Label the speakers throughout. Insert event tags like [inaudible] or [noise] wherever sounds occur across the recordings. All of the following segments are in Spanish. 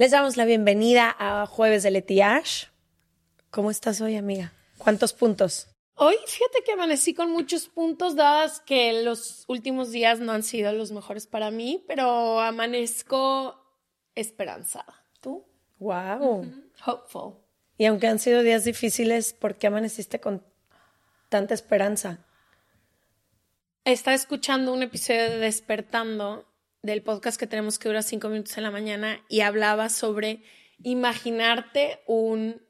Speaker 1: Les damos la bienvenida a Jueves de Leti Ash. ¿Cómo estás hoy, amiga? ¿Cuántos puntos?
Speaker 2: Hoy fíjate que amanecí con muchos puntos, dadas que los últimos días no han sido los mejores para mí, pero amanezco esperanzada. ¿Tú?
Speaker 1: Wow.
Speaker 2: Hopeful.
Speaker 1: Y aunque han sido días difíciles, ¿por qué amaneciste con tanta esperanza?
Speaker 2: Estaba escuchando un episodio de Despertando del podcast que tenemos que dura cinco minutos en la mañana y hablaba sobre imaginarte un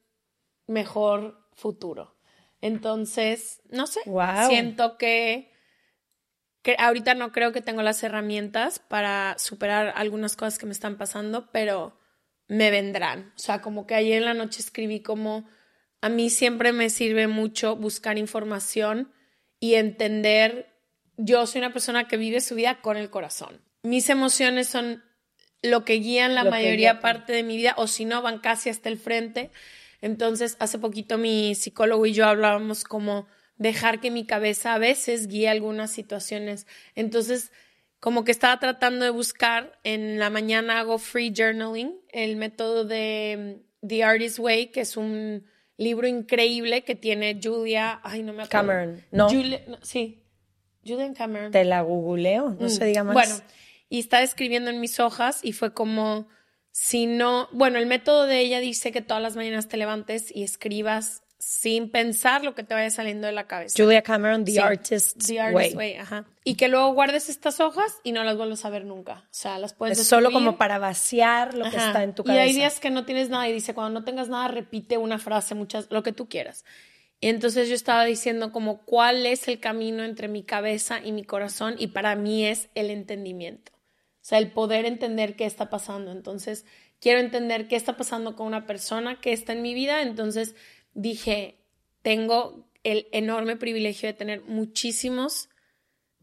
Speaker 2: mejor futuro. Entonces, no sé,
Speaker 1: Wow.
Speaker 2: siento que, que ahorita no creo que tengo las herramientas para superar algunas cosas que me están pasando, pero me vendrán. O sea, como que ayer en la noche escribí como a mí siempre me sirve mucho buscar información y entender, yo soy una persona que vive su vida con el corazón. Mis emociones son lo que guían la
Speaker 1: Lo
Speaker 2: mayoría
Speaker 1: guía.
Speaker 2: parte de mi vida, o si no, van casi hasta el frente. Entonces, hace poquito mi psicólogo y yo hablábamos como dejar que mi cabeza a veces guíe algunas situaciones. Entonces, como que estaba tratando de buscar, en la mañana hago free journaling, el método de mm, The Artist Way, que es un libro increíble que tiene Julia, ay, no me acuerdo.
Speaker 1: Cameron, ¿no?
Speaker 2: Julia, no, sí, Julian Cameron.
Speaker 1: Te la googleo, no se diga más.
Speaker 2: Mm. Bueno, y estaba escribiendo en mis hojas y fue como, si no, bueno, el método de ella dice que todas las mañanas te levantes y escribas sin pensar lo que te vaya saliendo de la cabeza.
Speaker 1: Julia Cameron, The
Speaker 2: Sí,
Speaker 1: Artist
Speaker 2: The Artist
Speaker 1: Way.
Speaker 2: Way, ajá. Y que luego guardes estas hojas y no las vuelvas a ver nunca. O sea, las puedes
Speaker 1: Es solo
Speaker 2: escribir.
Speaker 1: como para vaciar lo que
Speaker 2: Ajá.
Speaker 1: está en tu
Speaker 2: Y
Speaker 1: cabeza.
Speaker 2: hay días que no tienes nada y dice, cuando no tengas nada, repite una frase, muchas, lo que tú quieras. Y entonces yo estaba diciendo como cuál es el camino entre mi cabeza y mi corazón y para mí es el entendimiento. Sea, el poder entender qué está pasando. Entonces, quiero entender qué está pasando con una persona que está en mi vida. Entonces, dije, tengo el enorme privilegio de tener muchísimos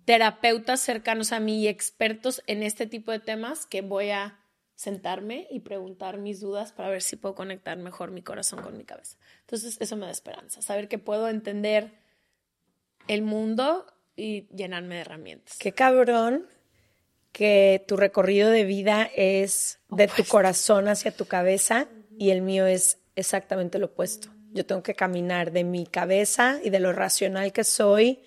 Speaker 2: terapeutas cercanos a mí y expertos en este tipo de temas que voy a sentarme y preguntar mis dudas para ver si puedo conectar mejor mi corazón con mi cabeza. Entonces, eso me da esperanza, saber que puedo entender el mundo y llenarme de herramientas.
Speaker 1: Qué cabrón que tu recorrido de vida es de tu corazón hacia tu cabeza y el mío es exactamente lo opuesto. Yo tengo que caminar de mi cabeza y de lo racional que soy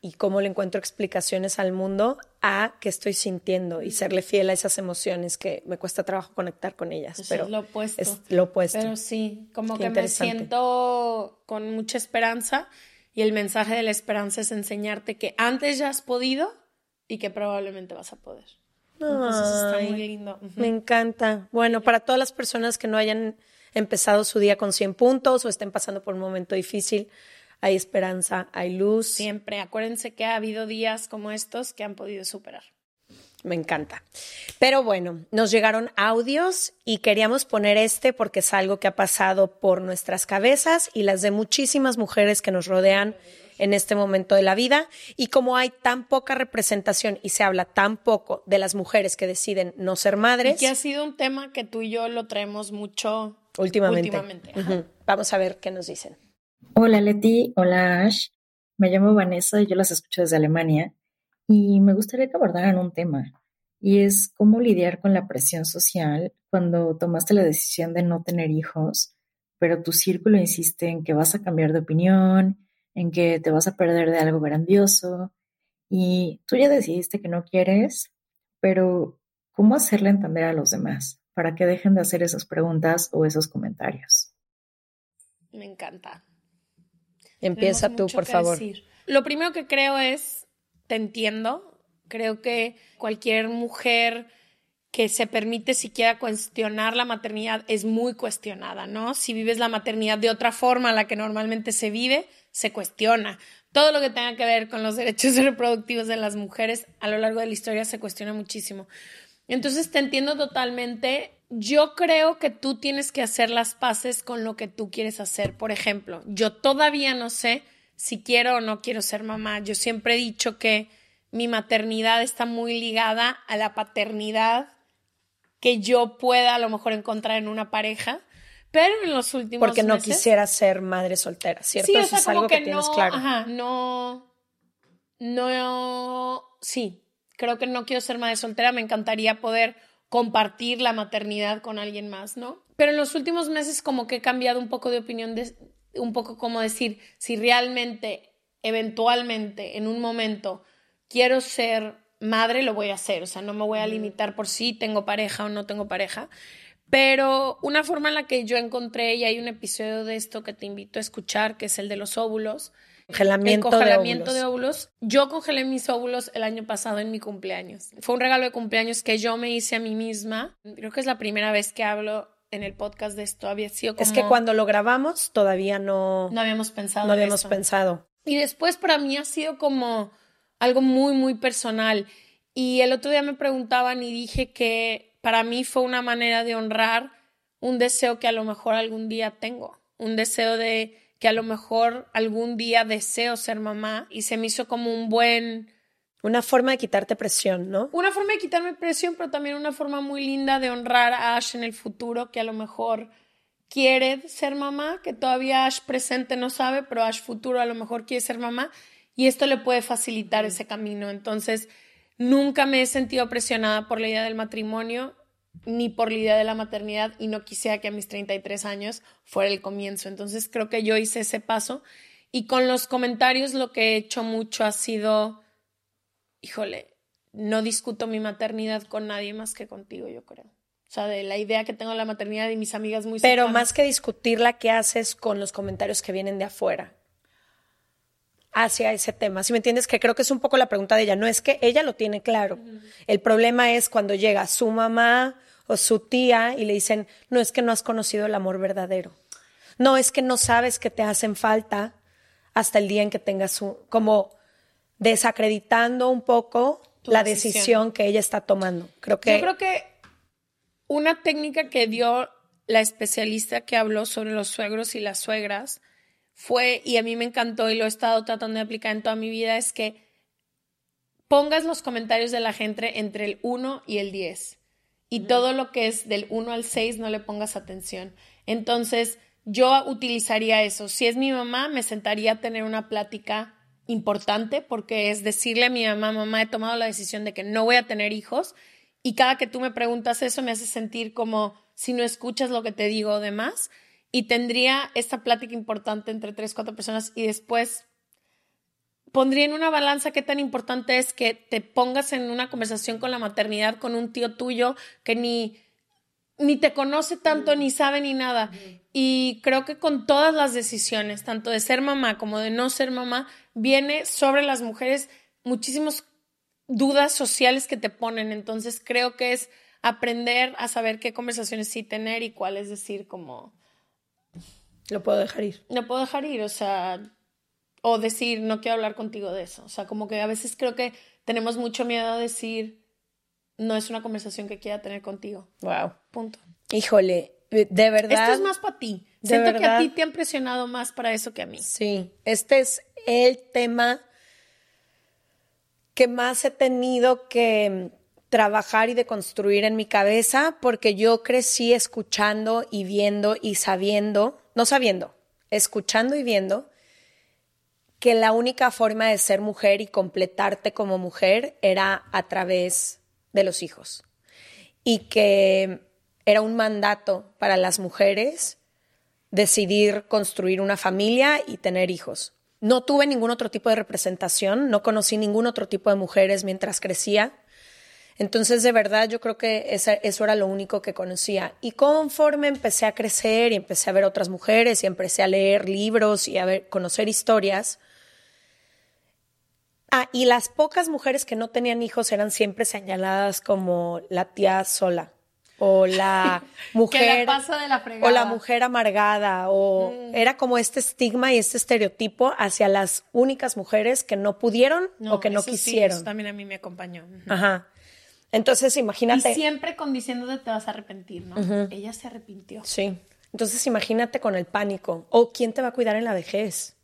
Speaker 1: y cómo le encuentro explicaciones al mundo a que estoy sintiendo y serle fiel a esas emociones que me cuesta trabajo conectar con ellas.
Speaker 2: Eso
Speaker 1: pero
Speaker 2: es lo opuesto.
Speaker 1: Es lo opuesto.
Speaker 2: Pero sí, como
Speaker 1: Qué
Speaker 2: que me siento con mucha esperanza y el mensaje de la esperanza es enseñarte que antes ya has podido y que probablemente vas a poder. Entonces está muy lindo.
Speaker 1: Me encanta. Bueno, para todas las personas que no hayan empezado su día con 100 puntos o estén pasando por un momento difícil, hay esperanza, hay luz.
Speaker 2: Siempre, acuérdense que ha habido días como estos que han podido superar.
Speaker 1: Me encanta. Pero bueno, nos llegaron audios y queríamos poner este porque es algo que ha pasado por nuestras cabezas y las de muchísimas mujeres que nos rodean en este momento de la vida y como hay tan poca representación y se habla tan poco de las mujeres que deciden no ser madres.
Speaker 2: Y que ha sido un tema que tú y yo lo traemos mucho
Speaker 1: últimamente.
Speaker 2: últimamente.
Speaker 1: Vamos a ver qué nos dicen.
Speaker 3: Hola Leti, hola Ash. Me llamo Vanessa y yo las escucho desde Alemania y me gustaría que abordaran un tema y es cómo lidiar con la presión social cuando tomaste la decisión de no tener hijos, pero tu círculo insiste en que vas a cambiar de opinión, en que te vas a perder de algo grandioso y tú ya decidiste que no quieres, pero ¿cómo hacerle entender a los demás para que dejen de hacer esas preguntas o esos comentarios?
Speaker 2: Me encanta.
Speaker 1: Empieza tú, por favor.
Speaker 2: Lo primero que creo es, te entiendo, creo que cualquier mujer que se permite siquiera cuestionar la maternidad es muy cuestionada, ¿no? Si vives la maternidad de otra forma a la que normalmente se vive, se cuestiona. Todo lo que tenga que ver con los derechos [laughs] reproductivos de las mujeres a lo largo de la historia se cuestiona muchísimo. Entonces te entiendo totalmente. Yo creo que tú tienes que hacer las paces con lo que tú quieres hacer. Por ejemplo, yo todavía no sé si quiero o no quiero ser mamá. Yo siempre he dicho que mi maternidad está muy ligada a la paternidad que yo pueda a lo mejor encontrar en una pareja. Pero en los últimos
Speaker 1: Porque no quisiera ser madre soltera, ¿cierto?
Speaker 2: Sí,
Speaker 1: Eso es algo que, tienes claro.
Speaker 2: Ajá, no. No. Sí, creo que no quiero ser madre soltera. Me encantaría poder compartir la maternidad con alguien más, ¿no? Pero en los últimos meses, como que he cambiado un poco de opinión, de, un poco como decir, si realmente, eventualmente, en un momento, quiero ser madre, lo voy a hacer. O sea, no me voy a limitar por si tengo pareja o no tengo pareja. Pero una forma en la que yo encontré, y hay un episodio de esto que te invito a escuchar, que es el de los óvulos.
Speaker 1: Congelamiento,
Speaker 2: el congelamiento de, óvulos. Yo congelé mis óvulos el año pasado en mi cumpleaños. Fue un regalo de cumpleaños que yo me hice a mí misma. Creo que es la primera vez que hablo en el podcast de esto. Había sido como...
Speaker 1: Es que cuando lo grabamos todavía no...
Speaker 2: No habíamos pensado.
Speaker 1: No habíamos pensado.
Speaker 2: Y después para mí ha sido como algo muy, muy personal. Y el otro día me preguntaban y dije que para mí fue una manera de honrar un deseo que a lo mejor algún día tengo, un deseo de que a lo mejor algún día deseo ser mamá y se me hizo como un buen...
Speaker 1: Una forma de quitarte presión, ¿no?
Speaker 2: Una forma de quitarme presión, pero también una forma muy linda de honrar a Ash en el futuro, que a lo mejor quiere ser mamá, que todavía Ash presente no sabe, pero Ash futuro a lo mejor quiere ser mamá y esto le puede facilitar ese camino. Entonces, Nunca me he sentido presionada por la idea del matrimonio ni por la idea de la maternidad y no quisiera que a mis 33 años fuera el comienzo. Entonces creo que yo hice ese paso y con los comentarios lo que he hecho mucho ha sido, híjole, no discuto mi maternidad con nadie más que contigo, yo creo. O sea, de la idea que tengo de la maternidad y mis amigas muy
Speaker 1: Pero más que discutirla, ¿qué haces con los comentarios que vienen de afuera? Hacia ese tema. Si me entiendes, que creo que es un poco la pregunta de ella. No es que ella lo tiene claro. El problema es cuando llega su mamá o su tía y le dicen, no es que no has conocido el amor verdadero. No es que no sabes que te hacen falta hasta el día en que tengas su, como desacreditando un poco la decisión. que ella está tomando. Creo que
Speaker 2: Yo creo que una técnica que dio la especialista que habló sobre los suegros y las suegras fue, y a mí me encantó y lo he estado tratando de aplicar en toda mi vida, es que pongas los comentarios de la gente entre el 1 y el 10. Y todo lo que es del 1 al 6 no le pongas atención. Entonces, yo utilizaría eso. Si es mi mamá, me sentaría a tener una plática importante porque es decirle a mi mamá, mamá, he tomado la decisión de que no voy a tener hijos y cada que tú me preguntas eso me hace sentir como si no escuchas lo que te digo o demás y tendría esta plática importante entre tres, cuatro personas y después pondría en una balanza qué tan importante es que te pongas en una conversación con la maternidad con un tío tuyo que ni, ni te conoce tanto, ni sabe ni nada. Y creo que con todas las decisiones, tanto de ser mamá como de no ser mamá, viene sobre las mujeres muchísimas dudas sociales que te ponen. Entonces creo que es aprender a saber qué conversaciones sí tener y cuáles decir como
Speaker 1: lo puedo dejar ir.
Speaker 2: No puedo dejar ir, o sea, o decir, no quiero hablar contigo de eso. O sea, como que a veces creo que tenemos mucho miedo a decir, no es una conversación que quiera tener contigo.
Speaker 1: Wow.
Speaker 2: Punto.
Speaker 1: Híjole, de verdad.
Speaker 2: Esto es más para ti. Siento que a ti te han presionado más para eso que a mí.
Speaker 1: Sí, este es el tema que más he tenido que trabajar y de construir en mi cabeza porque yo crecí escuchando y viendo y sabiendo, no sabiendo, escuchando y viendo que la única forma de ser mujer y completarte como mujer era a través de los hijos y que era un mandato para las mujeres decidir construir una familia y tener hijos. No tuve ningún otro tipo de representación, no conocí ningún otro tipo de mujeres mientras crecía. Entonces, de verdad, yo creo que eso era lo único que conocía. Y conforme empecé a crecer y empecé a ver otras mujeres y empecé a leer libros y a ver, conocer historias, Ah, y las pocas mujeres que no tenían hijos eran siempre señaladas como la tía sola o la [laughs] mujer o la mujer amargada o mm. era como este estigma y este estereotipo hacia las únicas mujeres que no pudieron o que no quisieron.
Speaker 2: eso también a mí me acompañó.
Speaker 1: Ajá. Entonces, imagínate.
Speaker 2: Y siempre con diciéndote te vas a arrepentir, ¿no? Ella se arrepintió.
Speaker 1: Sí. Entonces, imagínate con el pánico. O quién te va a cuidar en la vejez.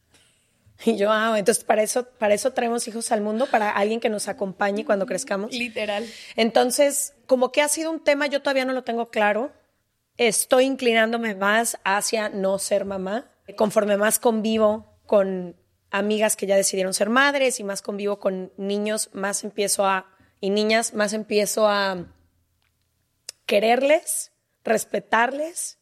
Speaker 1: Y yo, ah, entonces para eso, para eso traemos hijos al mundo, para alguien que nos acompañe cuando crezcamos.
Speaker 2: Literal.
Speaker 1: Entonces, como que ha sido un tema, yo todavía no lo tengo claro. Estoy inclinándome más hacia no ser mamá. Conforme más convivo con amigas que ya decidieron ser madres y más convivo con niños, más empiezo a, y niñas, más empiezo a quererles, respetarles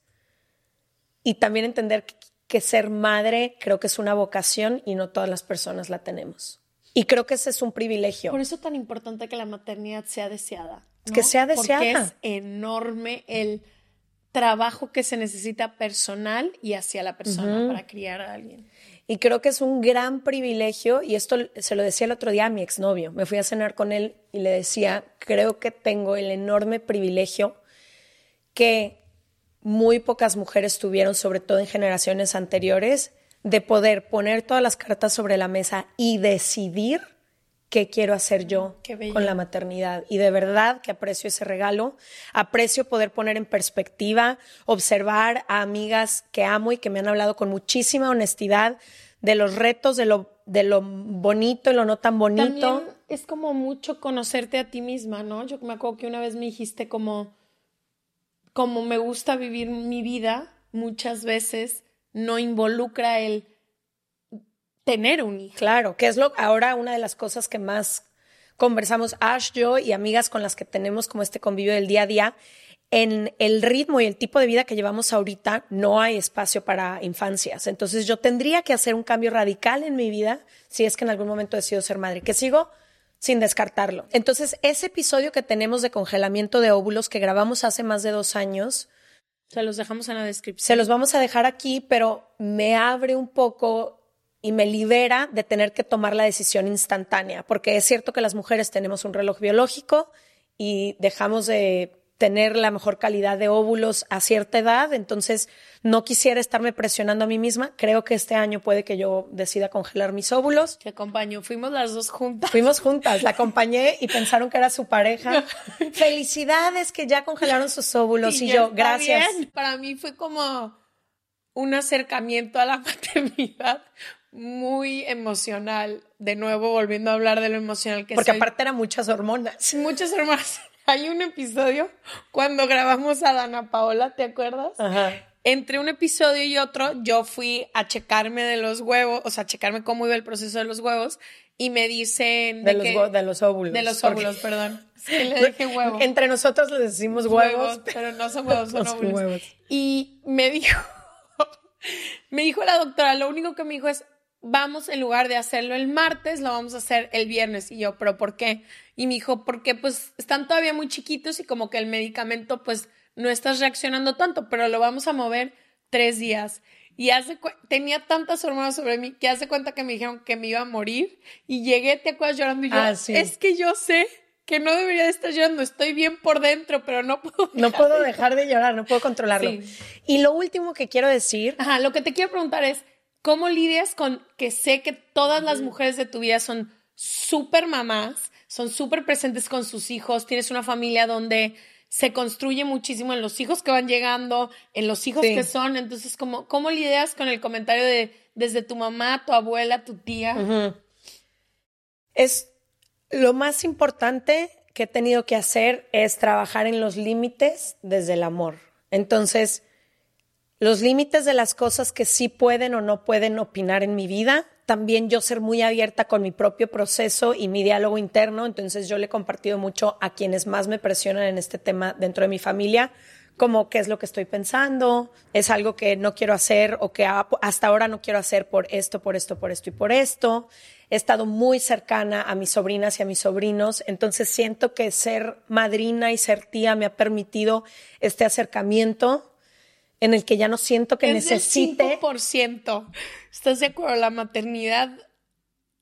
Speaker 1: y también entender que que ser madre creo que es una vocación y no todas las personas la tenemos. Y creo que ese es un privilegio.
Speaker 2: Por eso es tan importante que la maternidad sea deseada.
Speaker 1: Que sea deseada.
Speaker 2: Porque es enorme el trabajo que se necesita personal y hacia la persona para criar a alguien.
Speaker 1: Y creo que es un gran privilegio, y esto se lo decía el otro día a mi exnovio. Me fui a cenar con él y le decía, creo que tengo el enorme privilegio que muy pocas mujeres tuvieron, sobre todo en generaciones anteriores, de poder poner todas las cartas sobre la mesa y decidir qué quiero hacer yo con la maternidad. Y de verdad que aprecio ese regalo, aprecio poder poner en perspectiva, observar a amigas que amo y que me han hablado con muchísima honestidad de los retos, de lo, de lo bonito y lo no tan bonito.
Speaker 2: También es como mucho conocerte a ti misma, ¿no? Yo me acuerdo que una vez me dijiste como como me gusta vivir mi vida, muchas veces no involucra el tener un hijo.
Speaker 1: Claro, que es lo ahora una de las cosas que más conversamos Ash, yo y amigas con las que tenemos como este convivio del día a día. En el ritmo y el tipo de vida que llevamos ahorita no hay espacio para infancias. Entonces yo tendría que hacer un cambio radical en mi vida si es que en algún momento decido ser madre. Que sigo sin descartarlo. Entonces, ese episodio que tenemos de congelamiento de óvulos que grabamos hace más de dos años,
Speaker 2: se los dejamos en la descripción.
Speaker 1: Se los vamos a dejar aquí, pero me abre un poco y me libera de tener que tomar la decisión instantánea, porque es cierto que las mujeres tenemos un reloj biológico y dejamos de tener la mejor calidad de óvulos a cierta edad, entonces no quisiera estarme presionando a mí misma. Creo que este año puede que yo decida congelar mis óvulos.
Speaker 2: Te acompaño, fuimos las dos juntas.
Speaker 1: Fuimos juntas, la acompañé y pensaron que era su pareja. [laughs] Felicidades que ya congelaron sus óvulos y, yo, gracias.
Speaker 2: Para mí fue como un acercamiento a la [laughs] maternidad muy emocional. De nuevo, volviendo a hablar de lo emocional que
Speaker 1: Porque aparte eran muchas hormonas.
Speaker 2: Muchas hormonas. [laughs] Hay un episodio cuando grabamos a Dana Paola, ¿te acuerdas? Ajá. Entre un episodio y otro, yo fui a checarme de los huevos, o sea, a checarme cómo iba el proceso de los huevos, y me dicen.
Speaker 1: De, los, de los óvulos.
Speaker 2: De los óvulos, perdón. [laughs] Sí, le dije huevo.
Speaker 1: Entre nosotros le decimos huevos.
Speaker 2: pero no son huevos, son [laughs] óvulos. Y me dijo, me dijo la doctora, lo único que me dijo es, vamos en lugar de hacerlo el martes, lo vamos a hacer el viernes. Y yo, ¿pero por qué? Y me dijo, porque pues están todavía muy chiquitos y como que el medicamento pues no estás reaccionando tanto, pero lo vamos a mover tres días. Y hace tenía tantas hormonas sobre mí que hace cuenta que me dijeron que me iba a morir y llegué, te acuerdas llorando y yo, ah, es que yo sé que no debería de estar llorando, estoy bien por dentro, pero no puedo. [laughs]
Speaker 1: No puedo dejar de llorar, no puedo controlarlo. Y lo último que quiero decir.
Speaker 2: Ajá, lo que te quiero preguntar es, ¿Cómo lidias con que sé que todas las mujeres de tu vida son súper mamás, son súper presentes con sus hijos, tienes una familia donde se construye muchísimo en los hijos que van llegando, en los hijos que son. Entonces, ¿cómo, ¿cómo lidias con el comentario de desde tu mamá, tu abuela, tu tía.
Speaker 1: Es lo más importante que he tenido que hacer es trabajar en los límites desde el amor. Entonces, los límites de las cosas que sí pueden o no pueden opinar en mi vida. También yo ser muy abierta con mi propio proceso y mi diálogo interno. Entonces yo le he compartido mucho a quienes más me presionan en este tema dentro de mi familia, como qué es lo que estoy pensando, es algo que no quiero hacer o que hasta ahora no quiero hacer por esto, por esto, por esto y por esto. He estado muy cercana a mis sobrinas y a mis sobrinos, entonces siento que ser madrina y ser tía me ha permitido este acercamiento en el que ya no siento que
Speaker 2: es
Speaker 1: necesite.
Speaker 2: Del. ¿Estás de acuerdo? La maternidad.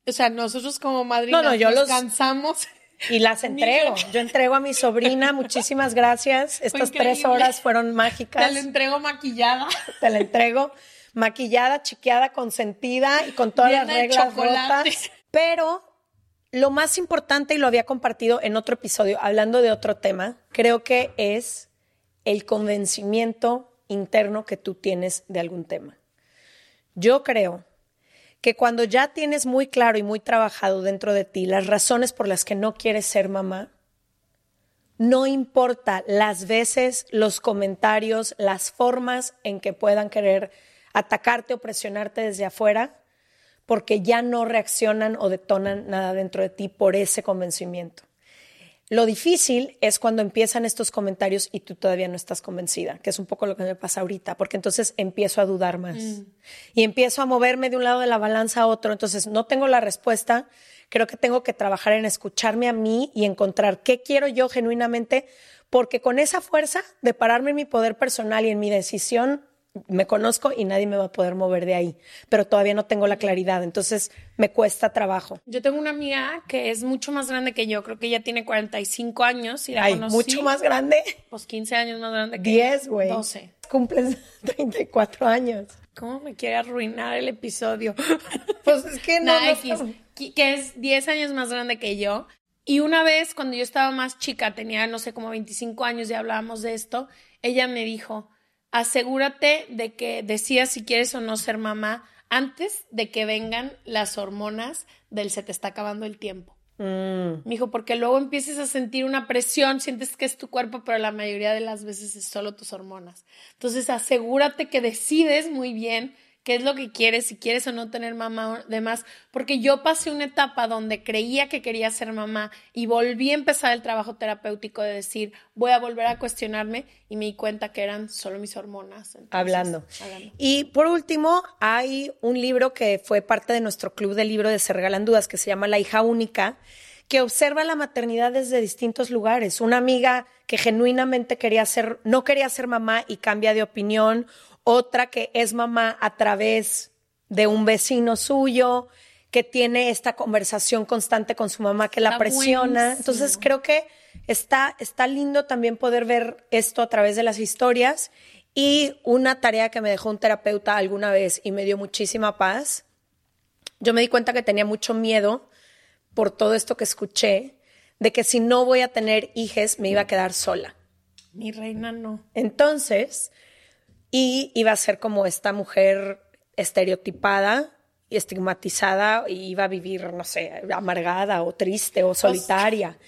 Speaker 2: O sea, nosotros como madrinas
Speaker 1: no, no, yo
Speaker 2: nos
Speaker 1: los
Speaker 2: cansamos.
Speaker 1: Y las [laughs] entrego. Yo entrego a mi sobrina. Muchísimas gracias. Estas tres horas fueron mágicas.
Speaker 2: Te la entrego maquillada.
Speaker 1: Te la entrego maquillada, chiqueada, consentida y con todas las reglas rotas. Pero lo más importante, y lo había compartido en otro episodio, hablando de otro tema, creo que es el convencimiento interno que tú tienes de algún tema. Yo creo que cuando ya tienes muy claro y muy trabajado dentro de ti las razones por las que no quieres ser mamá, no importa las veces, los comentarios, las formas en que puedan querer atacarte o presionarte desde afuera, porque ya no reaccionan o detonan nada dentro de ti por ese convencimiento. Lo difícil es cuando empiezan estos comentarios y tú todavía no estás convencida, que es un poco lo que me pasa ahorita, porque entonces empiezo a dudar más mm. y empiezo a moverme de un lado de la balanza a otro. Entonces no tengo la respuesta. Creo que tengo que trabajar en escucharme a mí y encontrar qué quiero yo genuinamente, porque con esa fuerza de pararme en mi poder personal y en mi decisión, me conozco y nadie me va a poder mover de ahí, pero todavía no tengo la claridad, entonces me cuesta trabajo.
Speaker 2: Yo tengo una amiga que es mucho más grande que yo, creo que ella tiene 45 años y la
Speaker 1: Ay, mucho más grande.
Speaker 2: Pues 15 años más grande que
Speaker 1: 10, güey.
Speaker 2: 12.
Speaker 1: Cumples [laughs] 34 años.
Speaker 2: ¿Cómo me quiere arruinar el episodio? [laughs]
Speaker 1: Pues es que no,
Speaker 2: que es 10 años más grande que yo. Y una vez cuando yo estaba más chica, tenía no sé como 25 años y hablábamos de esto, ella me dijo, asegúrate de que decidas si quieres o no ser mamá antes de que vengan las hormonas del se te está acabando el tiempo. Mm. Me dijo, porque luego empieces a sentir una presión, sientes que es tu cuerpo, pero la mayoría de las veces es solo tus hormonas. Entonces, asegúrate que decides muy bien qué es lo que quieres, si quieres o no tener mamá demás, porque yo pasé una etapa donde creía que quería ser mamá y volví a empezar el trabajo terapéutico de decir, voy a volver a cuestionarme y me di cuenta que eran solo mis hormonas.
Speaker 1: hablando. Y por último, hay un libro que fue parte de nuestro club de libro de Se Regalan Dudas, que se llama La hija única, que observa la maternidad desde distintos lugares. Una amiga que genuinamente quería ser, no quería ser mamá y cambia de opinión, otra que es mamá a través de un vecino suyo, que tiene esta conversación constante con su mamá que la presiona. Entonces creo que está, está lindo también poder ver esto a través de las historias. Y una tarea que me dejó un terapeuta alguna vez y me dio muchísima paz, yo me di cuenta que tenía mucho miedo por todo esto que escuché, de que si no voy a tener hijos me iba a quedar sola.
Speaker 2: Mi reina no.
Speaker 1: Entonces, y iba a ser como esta mujer estereotipada y estigmatizada y iba a vivir, no sé, amargada o triste o solitaria.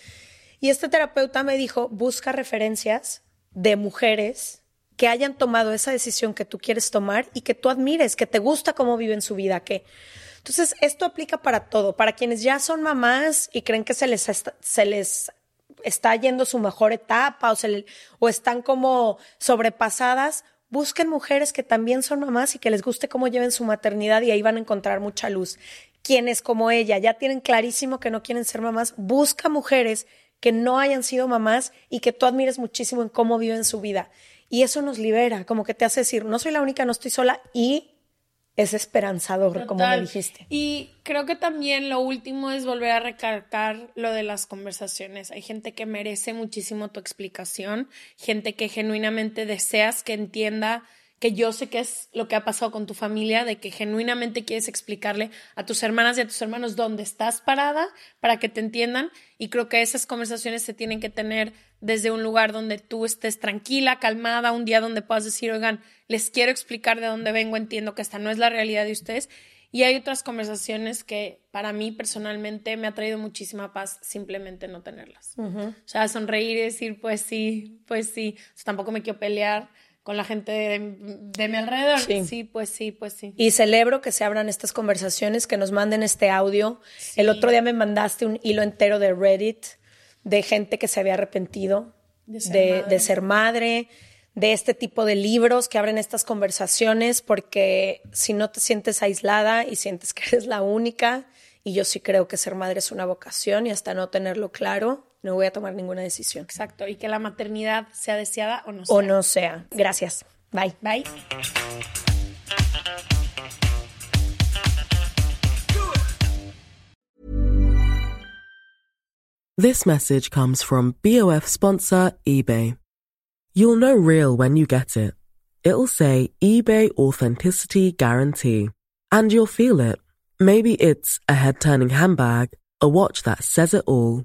Speaker 1: Y este terapeuta me dijo, busca referencias de mujeres que hayan tomado esa decisión que tú quieres tomar y que tú admires, que te gusta cómo viven su vida, que entonces esto aplica para todo, para quienes ya son mamás y creen que se les está, se les está yendo su mejor etapa o, se, o están como sobrepasadas, busquen mujeres que también son mamás y que les guste cómo lleven su maternidad y ahí van a encontrar mucha luz. Quienes como ella ya tienen clarísimo que no quieren ser mamás, busca mujeres que no hayan sido mamás y que tú admires muchísimo en cómo viven su vida. Y eso nos libera, como que te hace decir, no soy la única, no estoy sola y es esperanzador, como me dijiste.
Speaker 2: Y creo que también lo último es volver a recalcar lo de las conversaciones. Hay gente que merece muchísimo tu explicación, gente que genuinamente deseas que entienda que yo sé que es lo que ha pasado con tu familia, de que genuinamente quieres explicarle a tus hermanas y a tus hermanos dónde estás parada para que te entiendan. Y creo que esas conversaciones se tienen que tener desde un lugar donde tú estés tranquila, calmada, un día donde puedas decir, oigan, les quiero explicar de dónde vengo, entiendo que esta no es la realidad de ustedes. Y hay otras conversaciones que para mí personalmente me ha traído muchísima paz simplemente no tenerlas. O sea, sonreír y decir, pues sí, pues sí. tampoco me quiero pelear con la gente de, mi alrededor. Sí. pues sí, pues sí.
Speaker 1: Y celebro que se abran estas conversaciones, que nos manden este audio. El otro día me mandaste un hilo entero de Reddit de gente que se había arrepentido de ser, madre. de este tipo de libros que abren estas conversaciones, porque si no te sientes aislada y sientes que eres la única, y yo sí creo que ser madre es una vocación y hasta no tenerlo claro, no voy a tomar ninguna decisión.
Speaker 2: Exacto, y que la maternidad sea deseada o no sea.
Speaker 1: O no sea. Gracias. Bye.
Speaker 2: Bye.
Speaker 4: This message comes from BOF sponsor eBay. You'll know real when you get it. It'll say eBay Authenticity Guarantee. And you'll feel it. Maybe it's a head turning handbag, a watch that says it all